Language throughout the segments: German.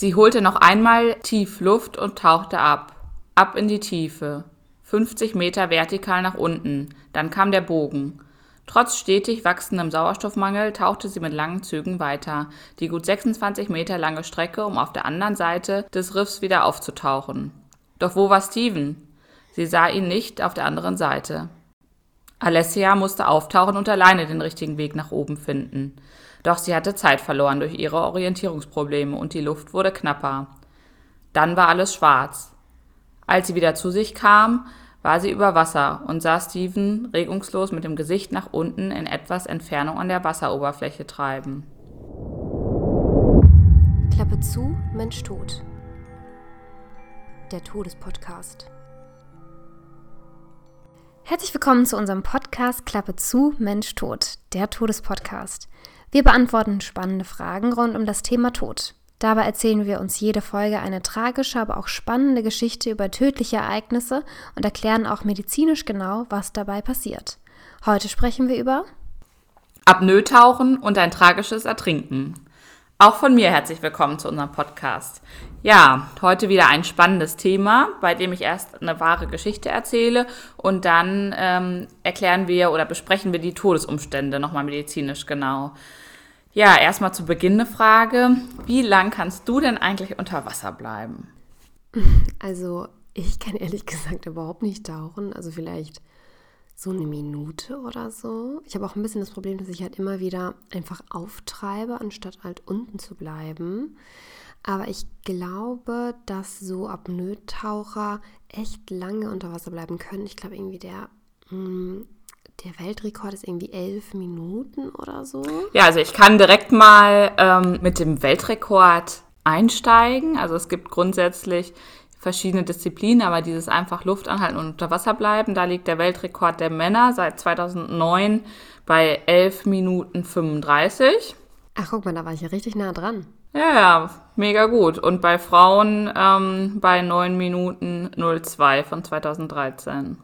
Sie holte noch einmal tief Luft und tauchte ab. Ab in die Tiefe. 50 Meter vertikal nach unten. Dann kam der Bogen. Trotz stetig wachsendem Sauerstoffmangel tauchte sie mit langen Zügen weiter, die gut 26 Meter lange Strecke, um auf der anderen Seite des Riffs wieder aufzutauchen. Doch wo war Steven? Sie sah ihn nicht auf der anderen Seite. Alessia musste auftauchen und alleine den richtigen Weg nach oben finden. Doch sie hatte Zeit verloren durch ihre Orientierungsprobleme und die Luft wurde knapper. Dann war alles schwarz. Als sie wieder zu sich kam, war sie über Wasser und sah Steven regungslos mit dem Gesicht nach unten in etwas Entfernung an der Wasseroberfläche treiben. Klappe zu, Mensch tot. Der Todespodcast. Herzlich willkommen zu unserem Podcast Klappe zu, Mensch tot, der Todespodcast. Wir beantworten spannende Fragen rund um das Thema Tod. Dabei erzählen wir uns jede Folge eine tragische, aber auch spannende Geschichte über tödliche Ereignisse und erklären auch medizinisch genau, was dabei passiert. Heute sprechen wir über Apnoe-Tauchen und ein tragisches Ertrinken. Auch von mir herzlich willkommen zu unserem Podcast. Ja, heute wieder ein spannendes Thema, bei dem ich erst eine wahre Geschichte erzähle und dann ähm, erklären wir oder besprechen wir die Todesumstände nochmal medizinisch genau. Ja, erstmal zu Beginn eine Frage. Wie lang kannst du denn eigentlich unter Wasser bleiben? Also, ich kann ehrlich gesagt überhaupt nicht tauchen. Also vielleicht so eine Minute oder so. Ich habe auch ein bisschen das Problem, dass ich halt immer wieder einfach auftreibe, anstatt halt unten zu bleiben. Aber ich glaube, dass so Apnoe-Taucher echt lange unter Wasser bleiben können. Ich glaube irgendwie der, hm, der Weltrekord ist irgendwie elf Minuten oder so. Ja, also ich kann direkt mal ähm, mit dem Weltrekord einsteigen. Also es gibt grundsätzlich verschiedene Disziplinen, aber dieses einfach Luft anhalten und unter Wasser bleiben, da liegt der Weltrekord der Männer seit 2009 bei 11 Minuten 35. Ach, guck mal, da war ich ja richtig nah dran. Ja, ja, mega gut. Und bei Frauen ähm, bei 9 Minuten 02 von 2013.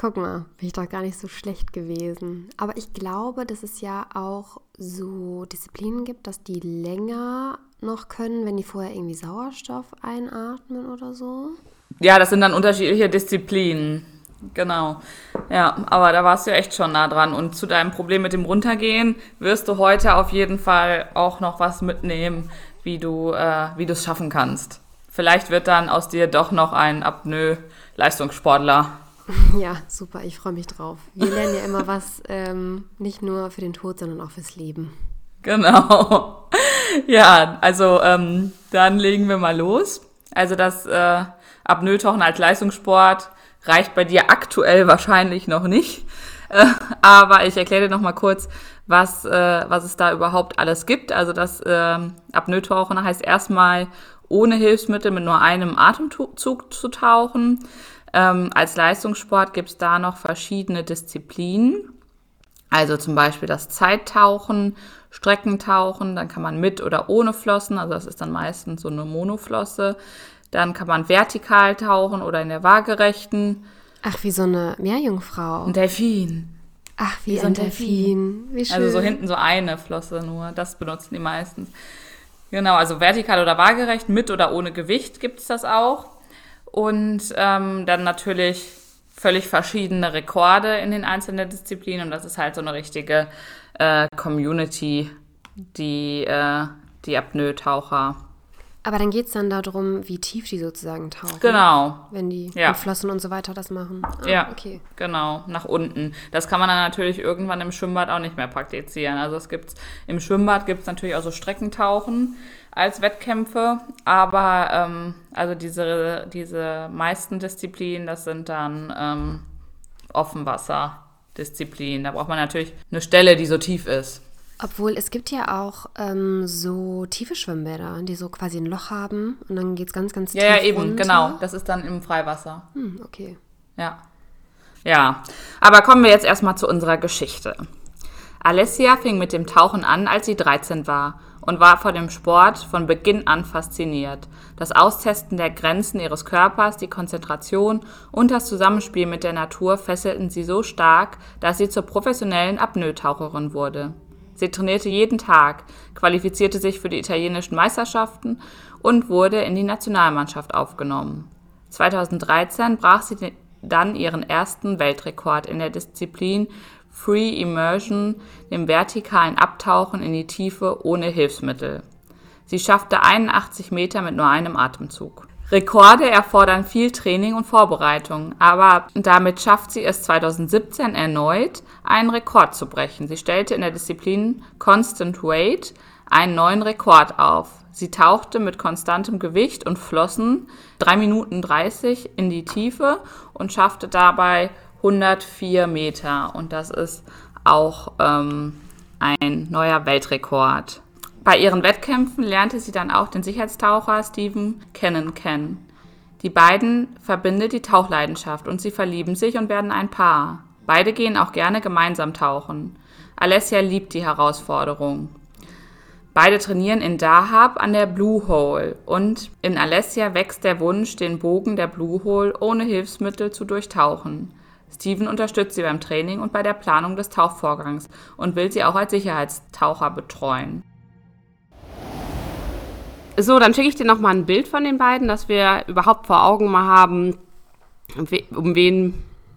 Guck mal, bin ich doch gar nicht so schlecht gewesen. Aber ich glaube, dass es ja auch so Disziplinen gibt, dass die länger noch können, wenn die vorher irgendwie Sauerstoff einatmen oder so. Ja, das sind dann unterschiedliche Disziplinen. Genau. Ja, aber da warst du echt schon nah dran. Und zu deinem Problem mit dem Runtergehen wirst du heute auf jeden Fall auch noch was mitnehmen, wie du äh, wie du es schaffen kannst. Vielleicht wird dann aus dir doch noch ein Apnoe-Leistungssportler. Ja, super, ich freue mich drauf. Wir lernen ja immer was, ähm, nicht nur für den Tod, sondern auch fürs Leben. Genau. Ja, also ähm, dann legen wir mal los. Also das äh, Apnoe-Tauchen als Leistungssport reicht bei dir aktuell wahrscheinlich noch nicht. Äh, aber ich erkläre dir noch mal kurz, was, äh, was es da überhaupt alles gibt. Also das äh, Apnoe-Tauchen heißt erstmal ohne Hilfsmittel mit nur einem Atemzug zu tauchen. Ähm, als Leistungssport gibt es da noch verschiedene Disziplinen. Also zum Beispiel das Zeittauchen, Streckentauchen, dann kann man mit oder ohne Flossen, also das ist dann meistens so eine Monoflosse. Dann kann man vertikal tauchen oder in der waagerechten. Ach, wie so eine Meerjungfrau. Ein Delfin. Ach, wie, wie so ein Delfin. Delfin. Wie schön. Also so hinten so eine Flosse nur, das benutzen die meistens. Genau, also vertikal oder waagerecht, mit oder ohne Gewicht gibt es das auch. Und ähm, dann natürlich völlig verschiedene Rekorde in den einzelnen Disziplinen. Und das ist halt so eine richtige äh, Community, die, äh, die Apnoe-Taucher. Aber dann geht es dann darum, wie tief die sozusagen tauchen. Genau. Wenn die ja. Flossen und so weiter das machen. Ah, ja, okay. genau, nach unten. Das kann man dann natürlich irgendwann im Schwimmbad auch nicht mehr praktizieren. Also es gibt im Schwimmbad gibt es natürlich auch so Streckentauchen als Wettkämpfe, aber ähm, also diese, diese meisten Disziplinen, das sind dann ähm, Offenwasserdisziplinen. Da braucht man natürlich eine Stelle, die so tief ist. Obwohl es gibt ja auch ähm, so tiefe Schwimmbäder, die so quasi ein Loch haben und dann geht es ganz, ganz tief Ja, ja, eben, runter. genau. Das ist dann im Freiwasser. Hm, okay. Ja. Ja, aber kommen wir jetzt erstmal zu unserer Geschichte. Alessia fing mit dem Tauchen an, als sie 13 war und war vor dem Sport von Beginn an fasziniert. Das Austesten der Grenzen ihres Körpers, die Konzentration und das Zusammenspiel mit der Natur fesselten sie so stark, dass sie zur professionellen Apnoe-Taucherin wurde. Sie trainierte jeden Tag, qualifizierte sich für die italienischen Meisterschaften und wurde in die Nationalmannschaft aufgenommen. 2013 brach sie dann ihren ersten Weltrekord in der Disziplin Free Immersion, dem vertikalen Abtauchen in die Tiefe ohne Hilfsmittel. Sie schaffte 81 Meter mit nur einem Atemzug. Rekorde erfordern viel Training und Vorbereitung, aber damit schafft sie es 2017 erneut, einen Rekord zu brechen. Sie stellte in der Disziplin Constant Weight einen neuen Rekord auf. Sie tauchte mit konstantem Gewicht und Flossen 3 Minuten 30 in die Tiefe und schaffte dabei 104 Meter. Und das ist auch ähm, ein neuer Weltrekord. Bei ihren Wettkämpfen lernte sie dann auch den Sicherheitstaucher Stephen Cannon kennen. Die beiden verbindet die Tauchleidenschaft und sie verlieben sich und werden ein Paar. Beide gehen auch gerne gemeinsam tauchen. Alessia liebt die Herausforderung. Beide trainieren in Dahab an der Blue Hole und in Alessia wächst der Wunsch, den Bogen der Blue Hole ohne Hilfsmittel zu durchtauchen. Steven unterstützt sie beim Training und bei der Planung des Tauchvorgangs und will sie auch als Sicherheitstaucher betreuen. So, dann schicke ich dir nochmal ein Bild von den beiden, dass wir überhaupt vor Augen mal haben, um wen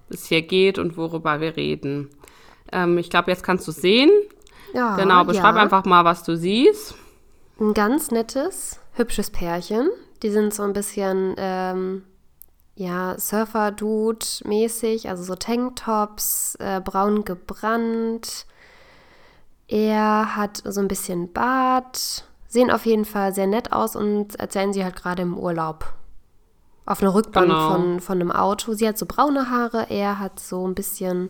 es hier geht und worüber wir reden. Ähm, ich glaube, jetzt kannst du es sehen. Ja, genau, beschreib ja. einfach mal, was du siehst. Ein ganz nettes, hübsches Pärchen. Die sind so ein bisschen, ähm, ja, Surfer-Dude-mäßig, also so Tanktops, äh, braun gebrannt. Er hat so ein bisschen Bart, sehen auf jeden Fall sehr nett aus und erzählen sie halt gerade im Urlaub. Auf einer Rückbank genau. von, von einem Auto. Sie hat so braune Haare, er hat so ein bisschen,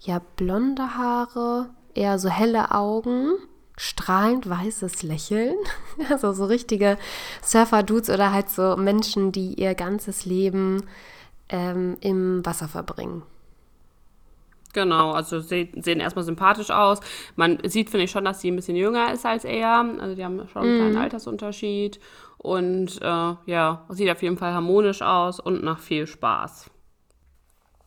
ja, blonde Haare, eher so helle Augen, strahlend weißes Lächeln. Also so richtige Surfer-Dudes oder halt so Menschen, die ihr ganzes Leben ähm, im Wasser verbringen. Genau, also sie sehen erstmal sympathisch aus. Man sieht, finde ich, schon, dass sie ein bisschen jünger ist als er. Also die haben schon einen kleinen mhm. Altersunterschied. Und äh, ja, sieht auf jeden Fall harmonisch aus und nach viel Spaß.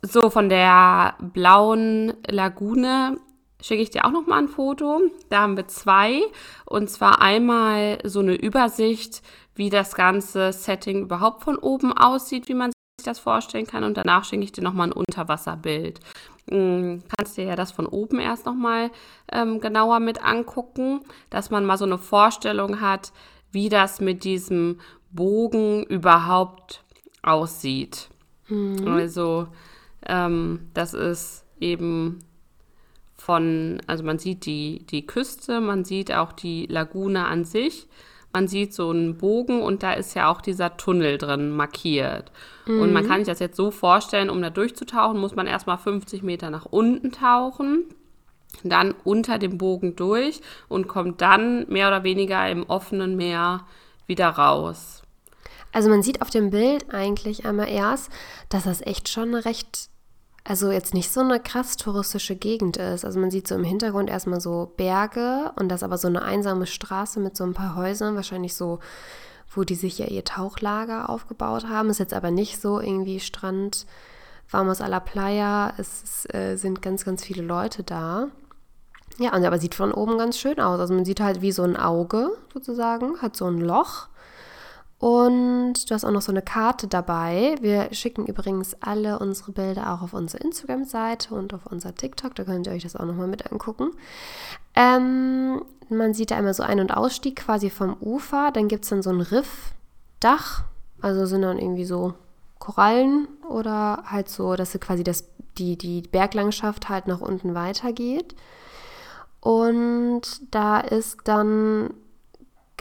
So, von der blauen Lagune schicke ich dir auch noch mal ein Foto. Da haben wir zwei. Und zwar einmal so eine Übersicht, wie das ganze Setting überhaupt von oben aussieht, wie man sich das vorstellen kann. Und danach schicke ich dir noch mal ein Unterwasserbild. Hm, kannst dir ja das von oben erst nochmal ähm, genauer mit angucken, dass man mal so eine Vorstellung hat, wie das mit diesem Bogen überhaupt aussieht. Mhm. Also ähm, das ist eben von, also man sieht die, die Küste, man sieht auch die Lagune an sich man sieht so einen Bogen und da ist ja auch dieser Tunnel drin markiert. Mhm. Und man mhm. kann sich das jetzt so vorstellen, um da durchzutauchen, muss man erstmal 50 Meter nach unten tauchen, dann unter dem Bogen durch und kommt dann mehr oder weniger im offenen Meer wieder raus. Also man sieht auf dem Bild eigentlich einmal erst, dass das echt schon recht also jetzt nicht so eine krass touristische Gegend ist. Also man sieht so im Hintergrund erstmal so Berge und das aber so eine einsame Straße mit so ein paar Häusern, wahrscheinlich so, wo die sich ja ihr Tauchlager aufgebaut haben. Ist jetzt aber nicht so irgendwie Strand, Vamos a la Playa. Es äh, sind ganz, ganz viele Leute da. Ja, und aber sieht von oben ganz schön aus. Also man sieht halt wie so ein Auge sozusagen, hat so ein Loch und du hast auch noch so eine Karte dabei. Wir schicken übrigens alle unsere Bilder auch auf unsere Instagram-Seite und auf unser TikTok. Da könnt ihr euch das auch nochmal mit angucken. Ähm, man sieht da einmal so Ein- und Ausstieg quasi vom Ufer. Dann gibt es dann so ein Riffdach. Also sind dann irgendwie so Korallen oder halt so, dass quasi das, die, die Berglandschaft halt nach unten weitergeht. Und da ist dann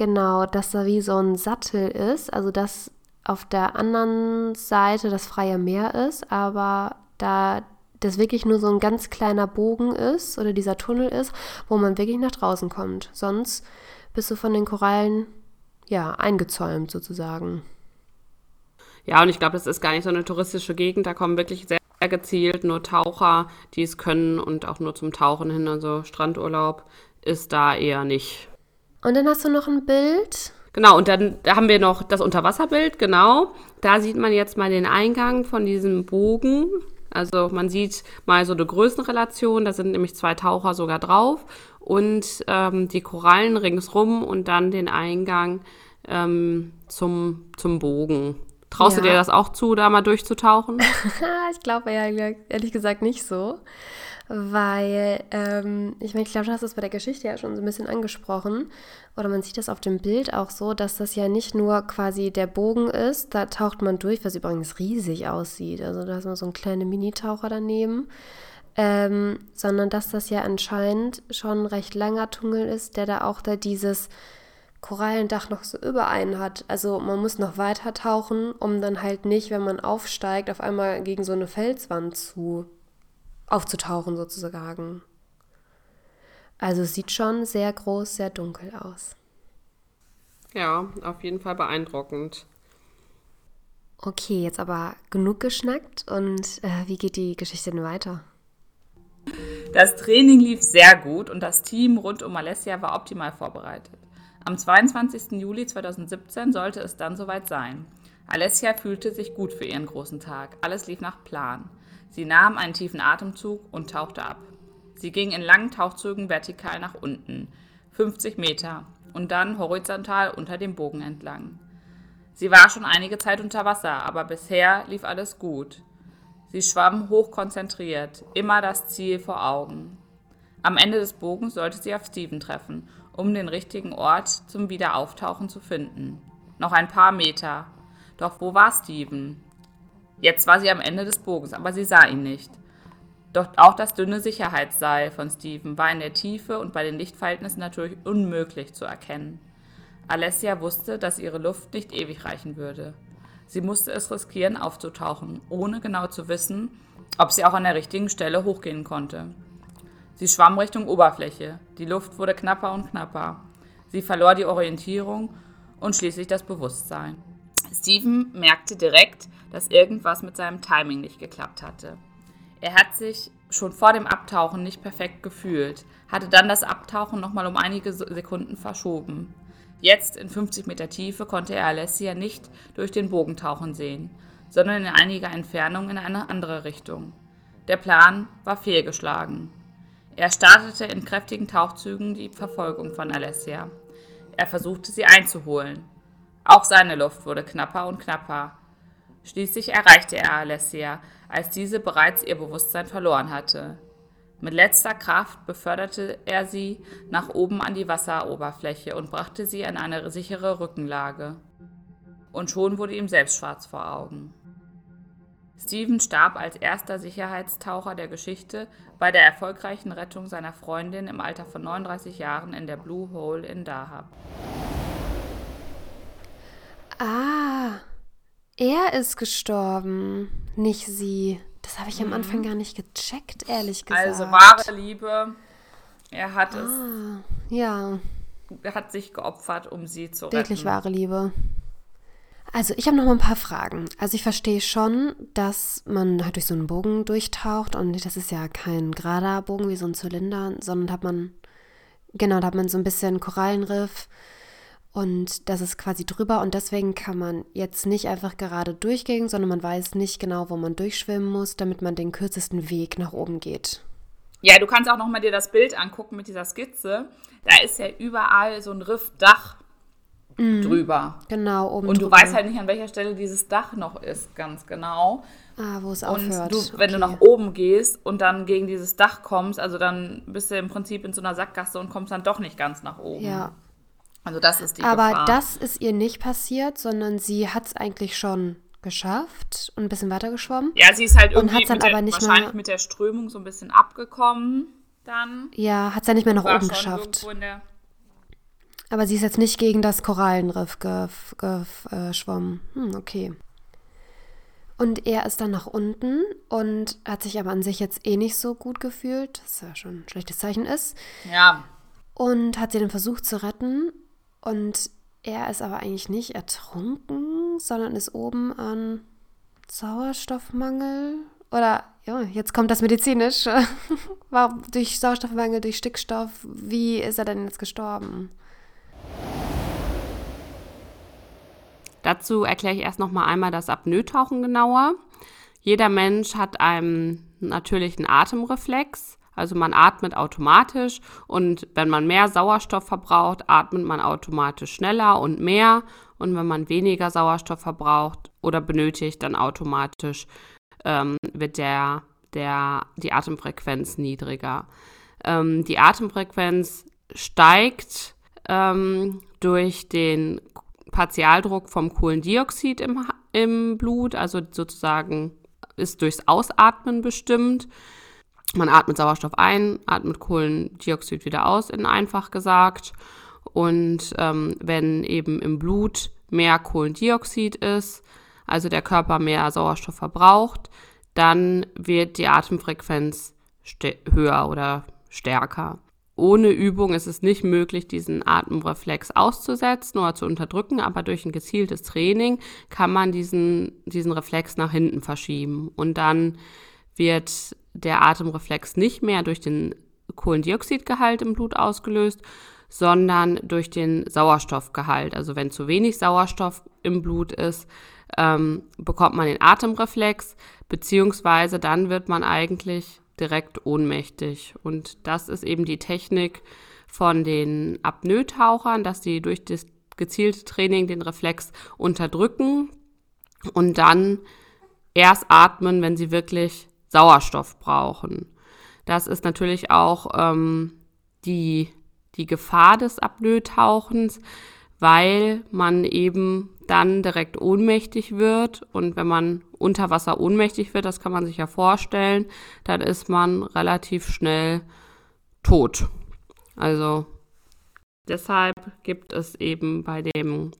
Genau, dass da wie so ein Sattel ist, also dass auf der anderen Seite das freie Meer ist, aber da das wirklich nur so ein ganz kleiner Bogen ist oder dieser Tunnel ist, wo man wirklich nach draußen kommt. Sonst bist du von den Korallen ja eingezäumt sozusagen. Ja, und ich glaube, das ist gar nicht so eine touristische Gegend. Da kommen wirklich sehr gezielt nur Taucher, die es können und auch nur zum Tauchen hin. Also Strandurlaub ist da eher nicht. Und dann hast du noch ein Bild. Genau, und dann haben wir noch das Unterwasserbild, genau. Da sieht man jetzt mal den Eingang von diesem Bogen. Also man sieht mal so eine Größenrelation, da sind nämlich zwei Taucher sogar drauf. und ähm, die Korallen ringsrum und dann den Eingang ähm, zum, zum Bogen. Traust Ja. du dir das auch zu, da mal durchzutauchen? ich glaube ja ehrlich gesagt nicht so. Weil, ähm, ich meine, ich glaube, du hast es bei der Geschichte ja schon so ein bisschen angesprochen. Oder man sieht das auf dem Bild auch so, dass das ja nicht nur quasi der Bogen ist, da taucht man durch, was übrigens riesig aussieht. Also da ist man so ein kleiner Minitaucher daneben. Ähm, sondern dass das ja anscheinend schon ein recht langer Tunnel ist, der da auch da dieses Korallendach noch so über einen hat. Also man muss noch weiter tauchen, um dann halt nicht, wenn man aufsteigt, auf einmal gegen so eine Felswand zu aufzutauchen sozusagen. Also es sieht schon sehr groß, sehr dunkel aus. ja, auf jeden Fall beeindruckend. Okay, jetzt aber genug geschnackt und äh, wie geht die Geschichte denn weiter? Das Training lief sehr gut und das Team rund um Alessia war optimal vorbereitet. Am 22. Juli 2017 sollte es dann soweit sein. Alessia fühlte sich gut für ihren großen Tag. Alles lief nach Plan. Sie nahm einen tiefen Atemzug und tauchte ab. Sie ging in langen Tauchzügen vertikal nach unten, 50 Meter, und dann horizontal unter dem Bogen entlang. Sie war schon einige Zeit unter Wasser, aber bisher lief alles gut. Sie schwamm hochkonzentriert, immer das Ziel vor Augen. Am Ende des Bogens sollte sie auf Steven treffen, um den richtigen Ort zum Wiederauftauchen zu finden. Noch ein paar Meter. Doch wo war Steven? Jetzt war sie am Ende des Bogens, aber sie sah ihn nicht. Doch auch das dünne Sicherheitsseil von Steven war in der Tiefe und bei den Lichtverhältnissen natürlich unmöglich zu erkennen. Alessia wusste, dass ihre Luft nicht ewig reichen würde. Sie musste es riskieren, aufzutauchen, ohne genau zu wissen, ob sie auch an der richtigen Stelle hochgehen konnte. Sie schwamm Richtung Oberfläche. Die Luft wurde knapper und knapper. Sie verlor die Orientierung und schließlich das Bewusstsein. Steven merkte direkt, dass irgendwas mit seinem Timing nicht geklappt hatte. Er hat sich schon vor dem Abtauchen nicht perfekt gefühlt, hatte dann das Abtauchen nochmal um einige Sekunden verschoben. Jetzt in 50 Meter Tiefe konnte er Alessia nicht durch den Bogentauchen sehen, sondern in einiger Entfernung in eine andere Richtung. Der Plan war fehlgeschlagen. Er startete in kräftigen Tauchzügen die Verfolgung von Alessia. Er versuchte sie einzuholen. Auch seine Luft wurde knapper und knapper. Schließlich erreichte er Alessia, als diese bereits ihr Bewusstsein verloren hatte. Mit letzter Kraft beförderte er sie nach oben an die Wasseroberfläche und brachte sie in eine sichere Rückenlage. Und schon wurde ihm selbst schwarz vor Augen. Steven starb als erster Sicherheitstaucher der Geschichte bei der erfolgreichen Rettung seiner Freundin im Alter von 39 Jahren in der Blue Hole in Dahab. Ah, er ist gestorben, nicht sie. Das habe ich am Anfang gar nicht gecheckt, ehrlich gesagt. Also wahre Liebe. Er hat es, Ja, er hat sich geopfert, um sie zu wirklich retten. wahre Liebe. Also ich habe noch mal ein paar Fragen. Also ich verstehe schon, dass man halt durch so einen Bogen durchtaucht und das ist ja kein gerader Bogen wie so ein Zylinder, sondern hat man, genau, da hat man so ein bisschen Korallenriff und das ist quasi drüber und deswegen kann man jetzt nicht einfach gerade durchgehen, sondern man weiß nicht genau, wo man durchschwimmen muss, damit man den kürzesten Weg nach oben geht. Ja, du kannst auch noch mal dir das Bild angucken mit dieser Skizze. Da ist ja überall so ein Riffdach drüber. Genau, oben Und du drüber. weißt halt nicht, an welcher Stelle dieses Dach noch ist, ganz genau. ah, wo es Und aufhört. du, wenn du Okay. nach oben gehst und dann gegen dieses Dach kommst, also dann bist du im Prinzip in so einer Sackgasse und kommst dann doch nicht ganz nach oben. Ja, Also das ist die Aber Gefahr. das ist ihr nicht passiert, sondern sie hat es eigentlich schon geschafft und ein bisschen weiter geschwommen. ja, sie ist halt Und irgendwie hat's dann der, aber nicht wahrscheinlich mehr- mit der Strömung so ein bisschen abgekommen dann. Ja, hat es ja nicht mehr nach oben geschafft. irgendwo in der Aber sie ist jetzt nicht gegen das Korallenriff geschwommen. Hm, okay. Und er ist dann nach unten und hat sich aber an sich jetzt eh nicht so gut gefühlt, was ja schon ein schlechtes Zeichen ist. Ja, Und hat sie dann versucht zu retten. Und er ist aber eigentlich nicht ertrunken, sondern ist oben an Sauerstoffmangel. Oder, ja, jetzt kommt das medizinisch. War durch Sauerstoffmangel, durch Stickstoff. Wie ist er denn jetzt gestorben? Dazu erkläre ich erst noch mal einmal das Apnoe-Tauchen genauer. Jeder Mensch hat einen natürlichen Atemreflex, Also man atmet automatisch und wenn man mehr Sauerstoff verbraucht, atmet man automatisch schneller und mehr. Und wenn man weniger Sauerstoff verbraucht oder benötigt, dann automatisch ähm, wird der, der, die Atemfrequenz niedriger. Ähm, die Atemfrequenz steigt ähm, durch den Partialdruck vom Kohlendioxid im, im Blut, also sozusagen ist durchs Ausatmen bestimmt. Man atmet Sauerstoff ein, atmet Kohlendioxid wieder aus, in einfach gesagt. Und ähm, wenn eben im Blut mehr Kohlendioxid ist, also der Körper mehr Sauerstoff verbraucht, dann wird die Atemfrequenz höher oder stärker. Ohne Übung ist es nicht möglich, diesen Atemreflex auszusetzen oder zu unterdrücken, aber durch ein gezieltes Training kann man diesen, diesen Reflex nach hinten verschieben. Und dann wird der Atemreflex nicht mehr durch den Kohlendioxidgehalt im Blut ausgelöst, sondern durch den Sauerstoffgehalt. Also wenn zu wenig Sauerstoff im Blut ist, ähm, bekommt man den Atemreflex, beziehungsweise dann wird man eigentlich direkt ohnmächtig. Und das ist eben die Technik von den Apnoe-Tauchern, dass sie durch das gezielte Training den Reflex unterdrücken und dann erst atmen, wenn sie wirklich Sauerstoff brauchen. Das ist natürlich auch ähm, die, die Gefahr des Apnoe-Tauchens, weil man eben dann direkt ohnmächtig wird. Und wenn man unter Wasser ohnmächtig wird, das kann man sich ja vorstellen, dann ist man relativ schnell tot. Also deshalb gibt es eben bei dem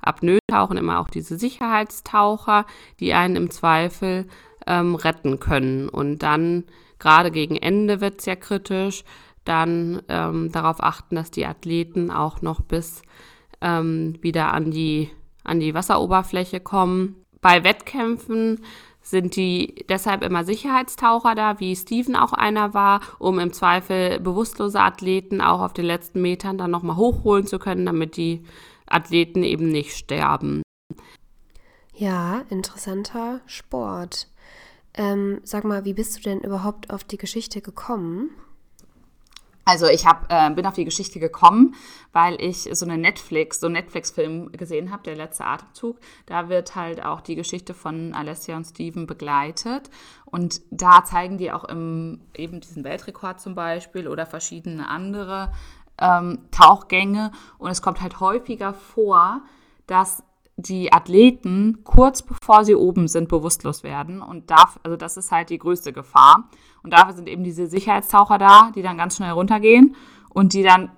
Apnoe-Tauchen immer auch diese Sicherheitstaucher, die einen im Zweifel ähm, retten können. Und dann, gerade gegen Ende wird es ja kritisch, dann ähm, darauf achten, dass die Athleten auch noch bis ähm, wieder an die, an die Wasseroberfläche kommen. Bei Wettkämpfen sind die deshalb immer Sicherheitstaucher da, wie Steven auch einer war, um im Zweifel bewusstlose Athleten auch auf den letzten Metern dann nochmal hochholen zu können, damit die Athleten eben nicht sterben. Ja, interessanter Sport. Ähm, sag mal, wie bist du denn überhaupt auf die Geschichte gekommen? Also ich hab, äh, bin auf die Geschichte gekommen, weil ich so eine Netflix, so einen Netflix-Film gesehen habe, der letzte Atemzug. Da wird halt auch die Geschichte von Alessia und Steven begleitet. Und da zeigen die auch im, eben diesen Weltrekord zum Beispiel oder verschiedene andere ähm, Tauchgänge. Und es kommt halt häufiger vor, dass die Athleten kurz bevor sie oben sind bewusstlos werden und darf, also das ist halt die größte Gefahr. Und dafür sind eben diese Sicherheitstaucher da, die dann ganz schnell runtergehen und die dann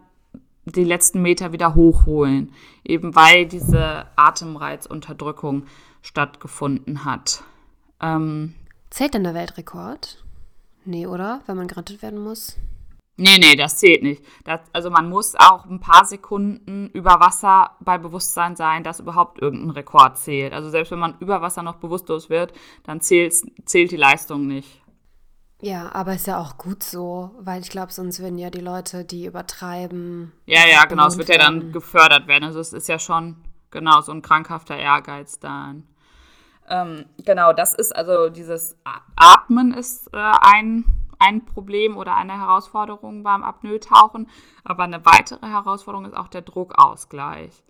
die letzten Meter wieder hochholen, eben weil diese Atemreizunterdrückung stattgefunden hat. Ähm, Zählt denn der Weltrekord? Nee, oder? Wenn man gerettet werden muss? Nee, nee, das zählt nicht. Das, also man muss auch ein paar Sekunden über Wasser bei Bewusstsein sein, dass überhaupt irgendein Rekord zählt. Also selbst wenn man über Wasser noch bewusstlos wird, dann zählt, zählt die Leistung nicht. Ja, aber ist ja auch gut so, weil ich glaube, sonst würden ja die Leute, die übertreiben. Ja, ja, genau, es wird ja dann gefördert werden. Also es ist ja schon, genau, so ein krankhafter Ehrgeiz dann. Ähm, genau, das ist also dieses Atmen ist äh, ein ein Problem oder eine Herausforderung beim Apnoe-Tauchen. Aber eine weitere Herausforderung ist auch der Druckausgleich.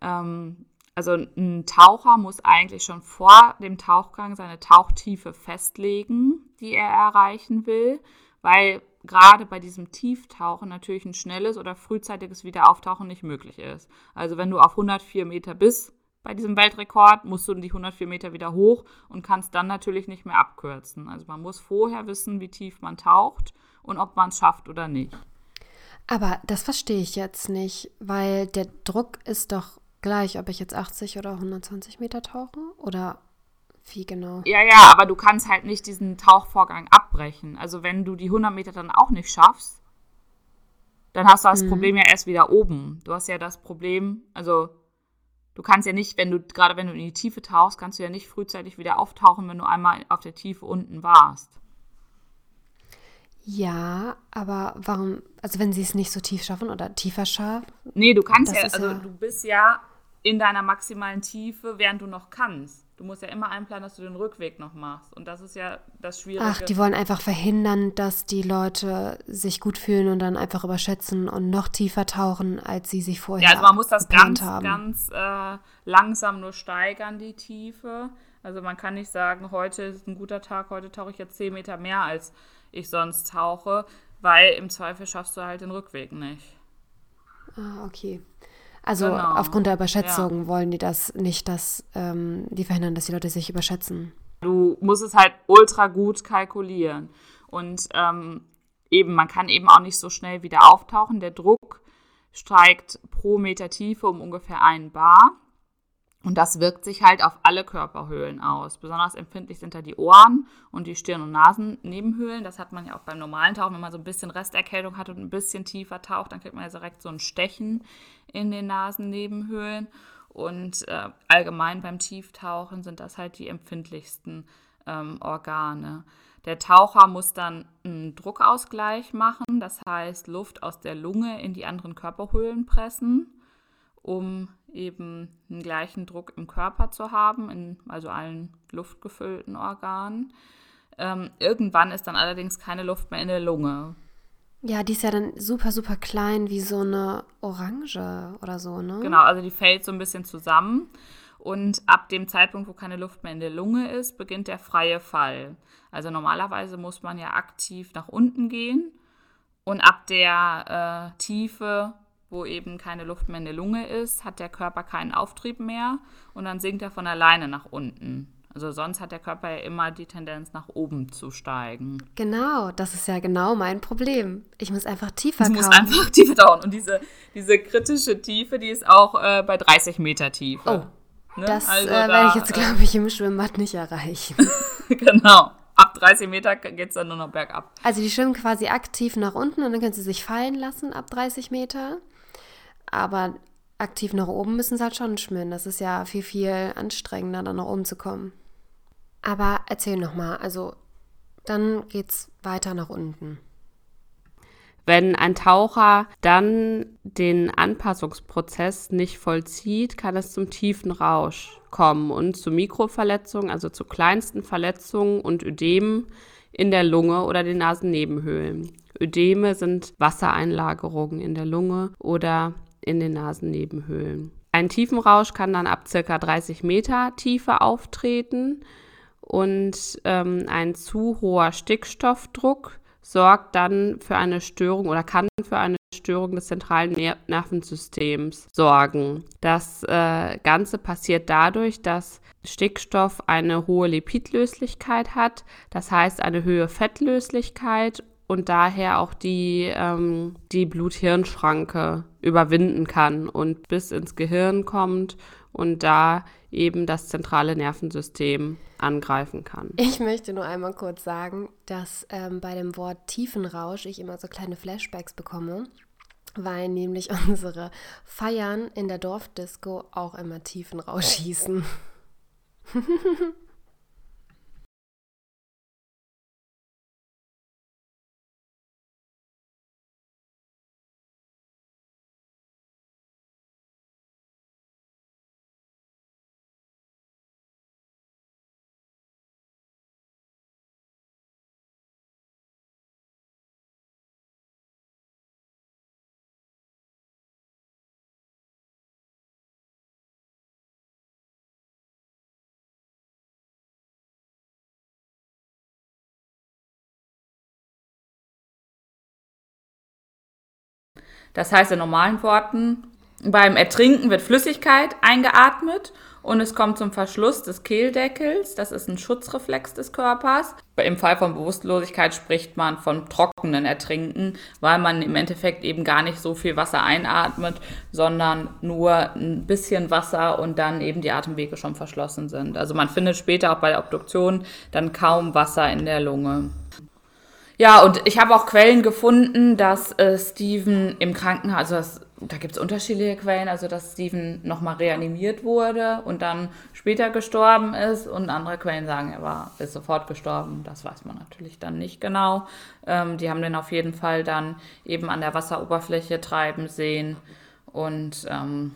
Ähm, also ein Taucher muss eigentlich schon vor dem Tauchgang seine Tauchtiefe festlegen, die er erreichen will, weil gerade bei diesem Tieftauchen natürlich ein schnelles oder frühzeitiges Wiederauftauchen nicht möglich ist. Also wenn du auf 104 Meter bist, bei diesem Weltrekord musst du die 104 Meter wieder hoch und kannst dann natürlich nicht mehr abkürzen. Also man muss vorher wissen, wie tief man taucht und ob man es schafft oder nicht. Aber das verstehe ich jetzt nicht, weil der Druck ist doch gleich, ob ich jetzt 80 oder 120 Meter tauche oder wie genau? Ja, ja, aber du kannst halt nicht diesen Tauchvorgang abbrechen. Also wenn du die 100 Meter dann auch nicht schaffst, dann hast du das mhm. Problem ja erst wieder oben. Du hast ja das Problem, also du kannst ja nicht, wenn du, gerade wenn du in die Tiefe tauchst, kannst du ja nicht frühzeitig wieder auftauchen, wenn du einmal auf der Tiefe unten warst. Ja, aber warum, also wenn sie es nicht so tief schaffen oder tiefer schaffen? Nee, du kannst ja, also ja du bist ja in deiner maximalen Tiefe, während du noch kannst. Du musst ja immer einplanen, dass du den Rückweg noch machst. Und das ist ja das Schwierige. Ach, die wollen einfach verhindern, dass die Leute sich gut fühlen und dann einfach überschätzen und noch tiefer tauchen, als sie sich vorher Ja, also man muss das ganz, haben. ganz äh, langsam nur steigern, die Tiefe. Also man kann nicht sagen, heute ist ein guter Tag, heute tauche ich jetzt 10 Meter mehr, als ich sonst tauche, weil im Zweifel schaffst du halt den Rückweg nicht. Ah, okay. Also Genau. aufgrund der Überschätzung wollen die das nicht, dass ähm, die verhindern, dass die Leute sich überschätzen. Du musst es halt ultra gut kalkulieren. Und ähm, eben, man kann eben auch nicht so schnell wieder auftauchen. Der Druck steigt pro Meter Tiefe um ungefähr einen Bar. Und das wirkt sich halt auf alle Körperhöhlen aus. Besonders empfindlich sind da die Ohren und die Stirn- und Nasennebenhöhlen. Das hat man ja auch beim normalen Tauchen, wenn man so ein bisschen Resterkältung hat und ein bisschen tiefer taucht, dann kriegt man ja direkt so ein Stechen in den Nasennebenhöhlen. Und äh, allgemein beim Tieftauchen sind das halt die empfindlichsten ähm, Organe. Der Taucher muss dann einen Druckausgleich machen, das heißt Luft aus der Lunge in die anderen Körperhöhlen pressen um eben einen gleichen Druck im Körper zu haben, in also allen luftgefüllten Organen. Ähm, irgendwann ist dann allerdings keine Luft mehr in der Lunge. Ja, die ist ja dann super, super klein, wie so eine Orange oder so, ne? Genau, also die fällt so ein bisschen zusammen. Und ab dem Zeitpunkt, wo keine Luft mehr in der Lunge ist, beginnt der freie Fall. Also normalerweise muss man ja aktiv nach unten gehen. Und ab der äh, Tiefe, wo eben keine Luft mehr in der Lunge ist, hat der Körper keinen Auftrieb mehr und dann sinkt er von alleine nach unten. Also sonst hat der Körper ja immer die Tendenz, nach oben zu steigen. Genau, das ist ja genau mein Problem. Ich muss einfach tiefer muss kauen. einfach tiefer dauern. Und diese, diese kritische Tiefe, die ist auch äh, bei 30 Meter Tiefe. Oh, Ne? Das Also äh, werde da, ich jetzt, glaube ich, im Schwimmbad nicht erreichen. äh, genau. Ab 30 Meter geht es dann nur noch bergab. Also die schwimmen quasi aktiv nach unten und dann können sie sich fallen lassen ab 30 Meter. Aber aktiv nach oben müssen sie halt schon schwimmen. Das ist ja viel, viel anstrengender, dann nach oben zu kommen. Aber erzähl nochmal, also dann geht's weiter nach unten. Wenn ein Taucher dann den Anpassungsprozess nicht vollzieht, kann es zum tiefen Rausch kommen und zu Mikroverletzungen, also zu kleinsten Verletzungen und Ödemen in der Lunge oder den Nasennebenhöhlen. Ödeme sind Wassereinlagerungen in der Lunge oder in den Nasennebenhöhlen. Ein Tiefenrausch kann dann ab circa 30 Meter Tiefe auftreten und ähm, ein zu hoher Stickstoffdruck sorgt dann für eine Störung oder kann für eine Störung des zentralen Ner Nervensystems sorgen. Das äh, Ganze passiert dadurch, dass Stickstoff eine hohe Lipidlöslichkeit hat, das heißt eine höhere Fettlöslichkeit und daher auch die, ähm, die Blut-Hirn-Schranke überwinden kann und bis ins Gehirn kommt und da eben das zentrale Nervensystem angreifen kann. Ich möchte nur einmal kurz sagen, dass ähm, bei dem Wort Tiefenrausch ich immer so kleine Flashbacks bekomme, weil nämlich unsere Feiern in der Dorfdisco auch immer Tiefenrausch hießen. Das heißt in normalen Worten, beim Ertrinken wird Flüssigkeit eingeatmet und es kommt zum Verschluss des Kehldeckels. Das ist ein Schutzreflex des Körpers. Im Fall von Bewusstlosigkeit spricht man von trockenen Ertrinken, weil man im Endeffekt eben gar nicht so viel Wasser einatmet, sondern nur ein bisschen Wasser und dann eben die Atemwege schon verschlossen sind. Also man findet später auch bei der Obduktion dann kaum Wasser in der Lunge. Ja, und ich habe auch Quellen gefunden, dass äh, Steven im Krankenhaus, also das, da gibt es unterschiedliche Quellen, also dass Steven nochmal reanimiert wurde und dann später gestorben ist. Und andere Quellen sagen, er war ist sofort gestorben. Das weiß man natürlich dann nicht genau. Ähm, die haben den auf jeden Fall dann eben an der Wasseroberfläche treiben sehen und ähm,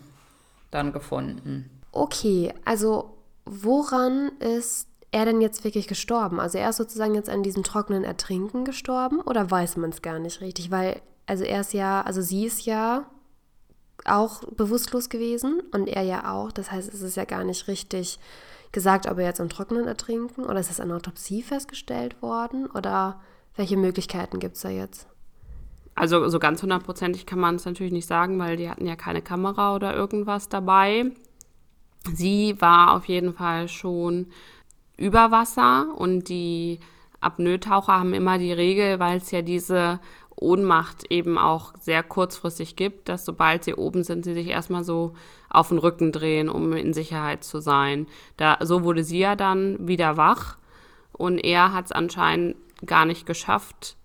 dann gefunden. Okay, also woran ist er denn jetzt wirklich gestorben? Also er ist sozusagen jetzt an diesem trockenen Ertrinken gestorben oder weiß man es gar nicht richtig? Weil, also er ist ja, also sie ist ja auch bewusstlos gewesen und er ja auch. Das heißt, es ist ja gar nicht richtig gesagt, ob er jetzt am Trockenen ertrinken oder ist das an Autopsie festgestellt worden oder welche Möglichkeiten gibt es da jetzt? Also so ganz hundertprozentig kann man es natürlich nicht sagen, weil die hatten ja keine Kamera oder irgendwas dabei. Sie war auf jeden Fall schon über Wasser und die Apnoe-Taucher haben immer die Regel, weil es ja diese Ohnmacht eben auch sehr kurzfristig gibt, dass sobald sie oben sind, sie sich erstmal so auf den Rücken drehen, um in Sicherheit zu sein. Da, so wurde sie ja dann wieder wach und er hat es anscheinend gar nicht geschafft,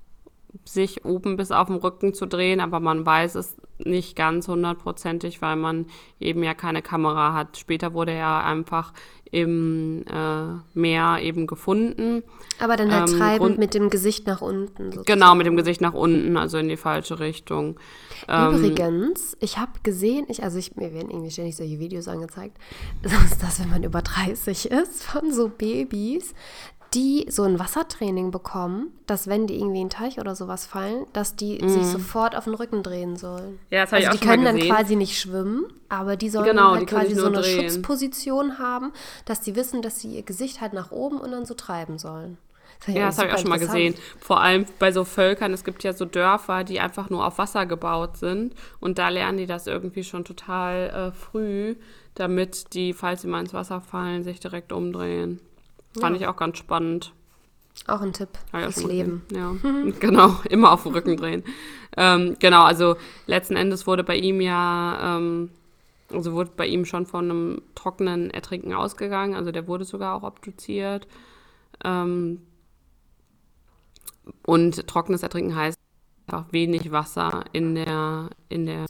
sich oben bis auf den Rücken zu drehen, aber man weiß es nicht ganz hundertprozentig, weil man eben ja keine Kamera hat. Später wurde er einfach im äh, Meer eben gefunden. Aber dann halt ähm, treibend mit dem Gesicht nach unten. Sozusagen. Genau, mit dem Gesicht nach unten, also in die falsche Richtung. Ähm, Übrigens, ich habe gesehen, ich, also ich, mir werden irgendwie ständig solche Videos angezeigt, sonst das, wenn man über 30 ist, von so Babys, die so ein Wassertraining bekommen, dass wenn die irgendwie in einen Teich oder sowas fallen, dass die mm. sich sofort auf den Rücken drehen sollen. Ja, das habe also ich auch Die können dann quasi nicht schwimmen, aber die sollen genau, halt quasi so eine drehen. Schutzposition haben, dass die wissen, dass sie ihr Gesicht halt nach oben und dann so treiben sollen. Das ja, das habe ich auch schon mal gesehen. Vor allem bei so Völkern, es gibt ja so Dörfer, die einfach nur auf Wasser gebaut sind und da lernen die das irgendwie schon total äh, früh, damit die, falls sie mal ins Wasser fallen, sich direkt umdrehen. Fand ich auch ganz spannend. Auch ein Tipp ja, fürs Leben. Ja, genau, immer auf den Rücken drehen. Ähm, genau, also letzten Endes wurde bei ihm ja, ähm, also wurde bei ihm schon von einem trockenen Ertrinken ausgegangen. Also der wurde sogar auch obduziert. Ähm, und trockenes Ertrinken heißt einfach wenig Wasser in der, in der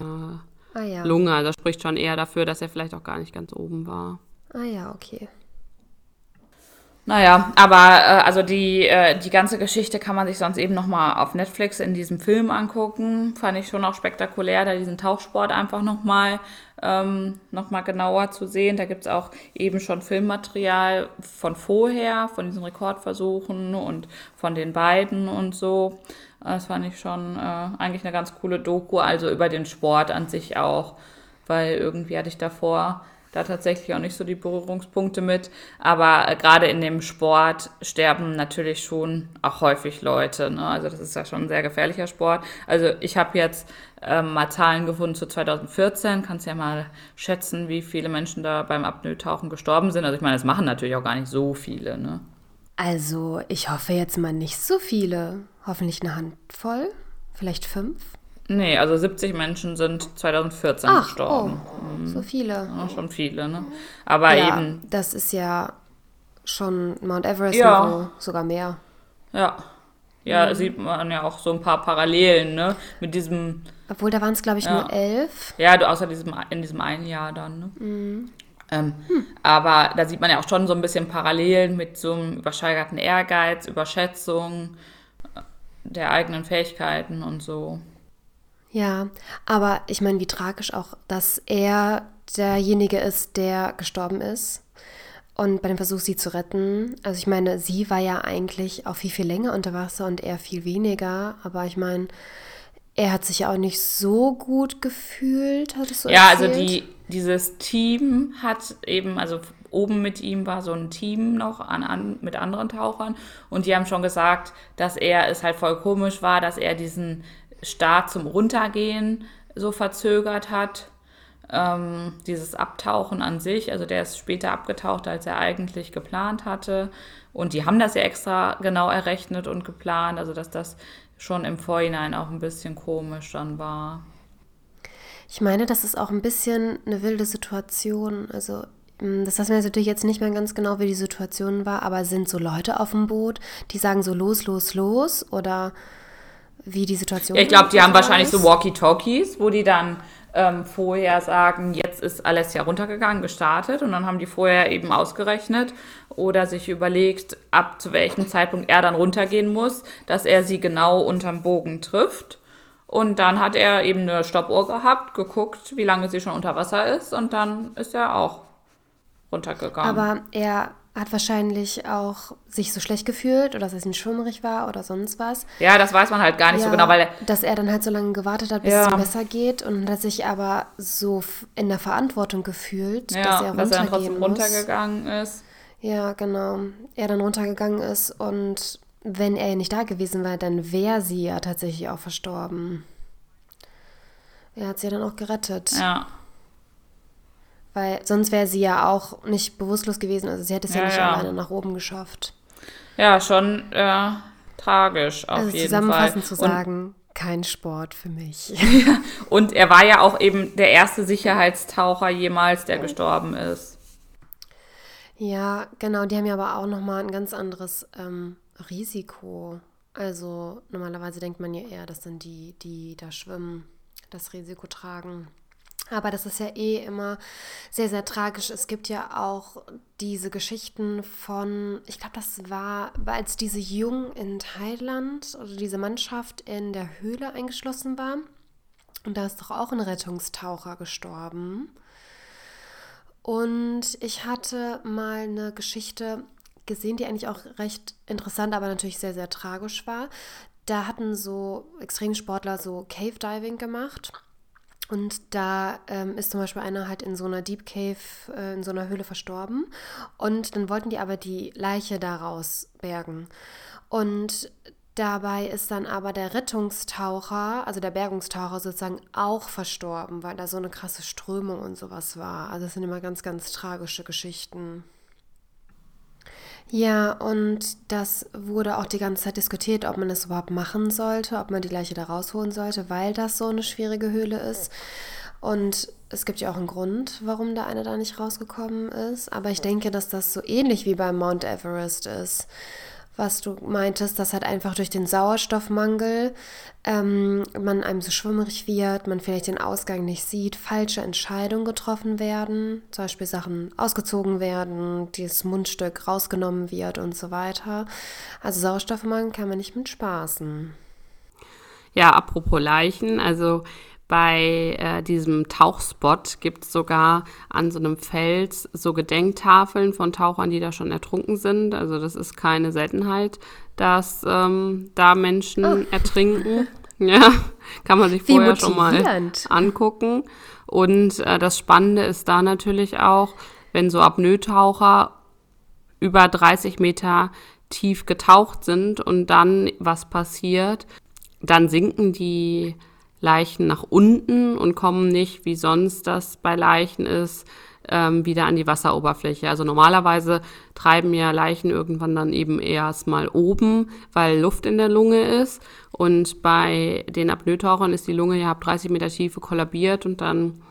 ah, ja. Lunge. Das spricht schon eher dafür, dass er vielleicht auch gar nicht ganz oben war. Ah ja, okay. Naja, aber äh, also die, äh, die ganze Geschichte kann man sich sonst eben nochmal auf Netflix in diesem Film angucken. Fand ich schon auch spektakulär, da diesen Tauchsport einfach nochmal ähm, noch genauer zu sehen. Da gibt's auch eben schon Filmmaterial von vorher, von diesen Rekordversuchen und von den beiden und so. Das fand ich schon äh, eigentlich eine ganz coole Doku, also über den Sport an sich auch, weil irgendwie hatte ich davor da tatsächlich auch nicht so die Berührungspunkte mit. Aber äh, gerade in dem Sport sterben natürlich schon auch häufig Leute. Ne? Also das ist ja schon ein sehr gefährlicher Sport. Also ich habe jetzt ähm, mal Zahlen gefunden zu 2014. Kannst ja mal schätzen, wie viele Menschen da beim Apnoe-Tauchen gestorben sind. Also ich meine, das machen natürlich auch gar nicht so viele. Ne? Also ich hoffe jetzt mal nicht so viele. Hoffentlich eine Handvoll, vielleicht fünf. Nee, also 70 Menschen sind 2014 Ach, gestorben. Oh, mhm. So viele. Ja, schon viele, ne? Aber ja, eben. Das ist ja schon Mount Everest ja. Niveau, sogar mehr. Ja. Ja, mhm. sieht man ja auch so ein paar Parallelen, ne? Mit diesem. Obwohl, da waren es, glaube ich, ja. nur elf. Ja, außer diesem, in diesem einen Jahr dann, ne? Mhm. Ähm, hm. Aber da sieht man ja auch schon so ein bisschen Parallelen mit so einem übersteigerten Ehrgeiz, Überschätzung äh, der eigenen Fähigkeiten und so. Ja, aber ich meine, wie tragisch auch, dass er derjenige ist, der gestorben ist. Und bei dem Versuch, sie zu retten, also ich meine, sie war ja eigentlich auch viel, viel länger unter Wasser und er viel weniger. Aber ich meine, er hat sich ja auch nicht so gut gefühlt, hat es so Ja, also erzählt. also die, dieses Team hat eben, also oben mit ihm war so ein Team noch an, an, mit anderen Tauchern und die haben schon gesagt, dass er es halt voll komisch war, dass er diesen Start zum Runtergehen so verzögert hat. Ähm, dieses Abtauchen an sich, also der ist später abgetaucht, als er eigentlich geplant hatte. Und die haben das ja extra genau errechnet und geplant, also dass das schon im Vorhinein auch ein bisschen komisch dann war. Ich meine, das ist auch ein bisschen eine wilde Situation. Also hm, das wissen wir natürlich jetzt nicht mehr ganz genau, wie die Situation war, aber sind so Leute auf dem Boot, die sagen so los, los, los oder wie die Situation ja, Ich glaube, die haben wahrscheinlich so Walkie-Talkies, wo die dann ähm, vorher sagen, jetzt ist alles ja runtergegangen, gestartet und dann haben die vorher eben ausgerechnet oder sich überlegt, ab zu welchem Zeitpunkt er dann runtergehen muss, dass er sie genau unterm Bogen trifft. Und dann hat er eben eine Stoppuhr gehabt, geguckt, wie lange sie schon unter Wasser ist und dann ist er auch runtergegangen. Aber er hat wahrscheinlich auch sich so schlecht gefühlt oder dass es ihm schwummerig war oder sonst was. ja, das weiß man halt gar nicht so Ja, genau, weil er, dass er dann halt so lange gewartet hat, bis Ja. es ihm besser geht und hat sich aber so in der Verantwortung gefühlt, ja, dass er dass er dann runtergehen trotzdem muss. runtergegangen ist. Ja, genau. Er dann runtergegangen ist und wenn er nicht da gewesen wäre, dann wäre sie ja tatsächlich auch verstorben. Er hat sie dann auch gerettet, Ja, weil sonst wäre sie ja auch nicht bewusstlos gewesen. Also sie hätte es ja, Ja, nicht ja. alleine nach oben geschafft. ja schon äh, tragisch auf also jeden zusammenfassend Fall. zu sagen, kein Sport für mich. Und, und er war ja auch eben der erste Sicherheitstaucher jemals, der gestorben ist. Ja, genau. Die haben ja aber auch nochmal ein ganz anderes ähm, Risiko. Also normalerweise denkt man ja eher, dass dann die, die da schwimmen, das Risiko tragen. Aber das ist ja eh immer sehr, sehr tragisch. Es gibt ja auch diese Geschichten von, ich glaube, das war, als diese Jungen in Thailand oder diese Mannschaft in der Höhle eingeschlossen war. Und da ist doch auch ein Rettungstaucher gestorben. Und ich hatte mal eine Geschichte gesehen, die eigentlich auch recht interessant, aber natürlich sehr, sehr tragisch war. Da hatten so Extremsportler so Cave Diving gemacht. Und da ähm, ist zum Beispiel einer halt in so einer Deep Cave, äh, in so einer Höhle verstorben. Und dann wollten die aber die Leiche daraus bergen. Und dabei ist dann aber der Rettungstaucher, also der Bergungstaucher sozusagen auch verstorben, weil da so eine krasse Strömung und sowas war. Also das sind immer ganz, ganz tragische Geschichten. Ja, und das wurde auch die ganze Zeit diskutiert, ob man das überhaupt machen sollte, ob man die Leiche da rausholen sollte, weil das so eine schwierige Höhle ist. Und es gibt ja auch einen Grund, warum der eine da nicht rausgekommen ist. Aber ich denke, dass das so ähnlich wie beim Mount Everest ist. Was du meintest, dass halt einfach durch den Sauerstoffmangel ähm, man einem so schwummerig wird, man vielleicht den Ausgang nicht sieht, falsche Entscheidungen getroffen werden, zum Beispiel Sachen ausgezogen werden, dieses Mundstück rausgenommen wird und so weiter. Also Sauerstoffmangel kann man nicht mit spaßen. Ja, apropos Leichen, also bei äh, diesem Tauchspot gibt es sogar an so einem Fels so Gedenktafeln von Tauchern, die da schon ertrunken sind. Also das ist keine Seltenheit, dass ähm, da Menschen ertrinken. Ja, kann man sich Wie vorher schon mal angucken. Und äh, das Spannende ist da natürlich auch, wenn so Apnoe-Taucher über 30 Meter tief getaucht sind und dann was passiert, dann sinken die Leichen nach unten und kommen nicht, wie sonst das bei Leichen ist, ähm, wieder an die Wasseroberfläche. Also normalerweise treiben ja Leichen irgendwann dann eben erstmal oben, weil Luft in der Lunge ist. Und bei den Apnoe-Tauchern ist die Lunge ja ab 30 Meter Tiefe kollabiert und dann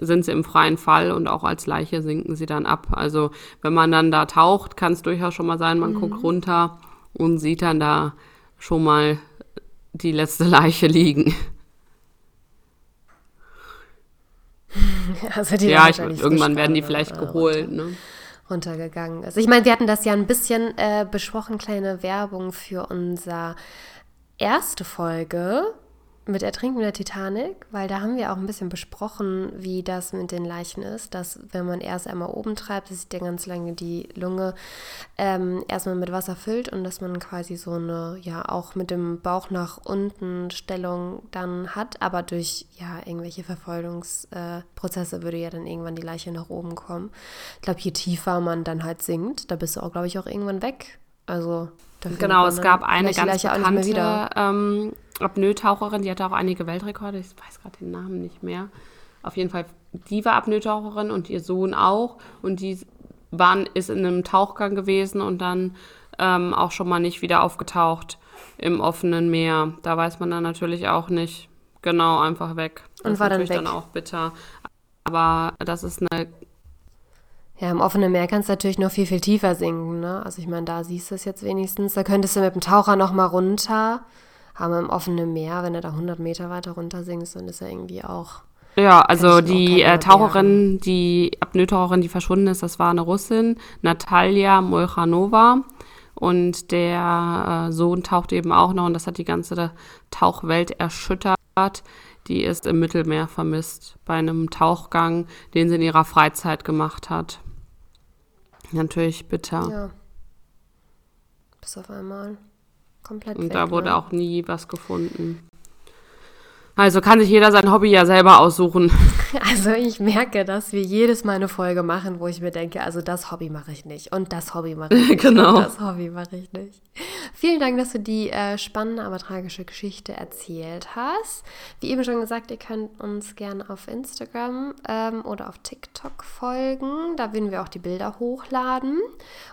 sind sie im freien Fall und auch als Leiche sinken sie dann ab. Also wenn man dann da taucht, kann es durchaus schon mal sein, man guckt runter und sieht dann da schon mal die letzte Leiche liegen. Also die ja, ich, irgendwann werden die vielleicht äh, geholt. Ne? runtergegangen ist. Ich meine, wir hatten das ja ein bisschen äh, besprochen, kleine Werbung für unser erste Folge mit Ertrinken der Titanic, weil da haben wir auch ein bisschen besprochen, wie das mit den Leichen ist, dass wenn man erst einmal oben treibt, dass sich dann ganz lange die Lunge ähm, erstmal mit Wasser füllt und dass man quasi so eine, ja, auch mit dem Bauch nach unten Stellung dann hat, aber durch, ja, irgendwelche Verfolgungsprozesse äh, würde ja dann irgendwann die Leiche nach oben kommen. Ich glaube, je tiefer man dann halt sinkt, da bist du auch, glaube ich, auch irgendwann weg. Also, Genau, es gab eine ganz bekannte ähm, Apnoe-Taucherin, die hatte auch einige Weltrekorde, ich weiß gerade den Namen nicht mehr. Auf jeden Fall, die war Apnoe-Taucherin und ihr Sohn auch. Und die waren, ist in einem Tauchgang gewesen und dann ähm, auch schon mal nicht wieder aufgetaucht im offenen Meer. Da weiß man dann natürlich auch nicht. Genau, einfach weg. Das Und ist war dann natürlich weg. dann auch bitter. Aber das ist eine Ja, im offenen Meer kannst du natürlich noch viel, viel tiefer sinken. Ne? Also ich meine, da siehst du es jetzt wenigstens. Da könntest du mit dem Taucher noch mal runter. Aber im offenen Meer, wenn du da 100 Meter weiter runter sinkst, dann ist er irgendwie auch... Ja, also die äh, Taucherin, die Apnoe-Taucherin, die verschwunden ist, das war eine Russin, Natalia Molchanova. Und der äh, Sohn taucht eben auch noch und das hat die ganze Tauchwelt erschüttert. Die ist im Mittelmeer vermisst bei einem Tauchgang, den sie in ihrer Freizeit gemacht hat. Natürlich bitter. Ja. Bis auf einmal komplett Und weg, da wurde ne? auch nie was gefunden. Also kann sich jeder sein Hobby ja selber aussuchen. Also ich merke, dass wir jedes Mal eine Folge machen, wo ich mir denke, also das Hobby mache ich nicht und das Hobby mache ich nicht Genau. und das Hobby mache ich nicht. Vielen Dank, dass du die äh, spannende, aber tragische Geschichte erzählt hast. Wie eben schon gesagt, ihr könnt uns gerne auf Instagram ähm, oder auf TikTok folgen. Da würden wir auch die Bilder hochladen.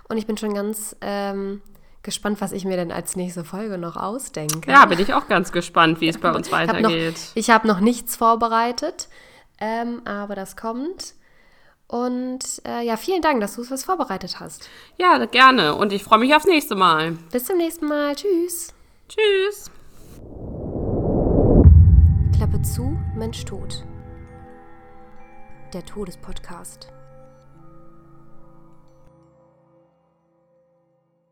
Und ich bin schon ganz ähm, gespannt, was ich mir denn als nächste Folge noch ausdenke. Ja, bin ich auch ganz gespannt, wie es bei uns Ich habe noch, weitergeht. ich hab noch nichts vorbereitet, ähm, aber das kommt. Und äh, ja, vielen Dank, dass du was vorbereitet hast. Ja, gerne. Und ich freue mich aufs nächste Mal. Bis zum nächsten Mal. Tschüss. Tschüss. Klappe zu, Mensch tot. Der Todespodcast.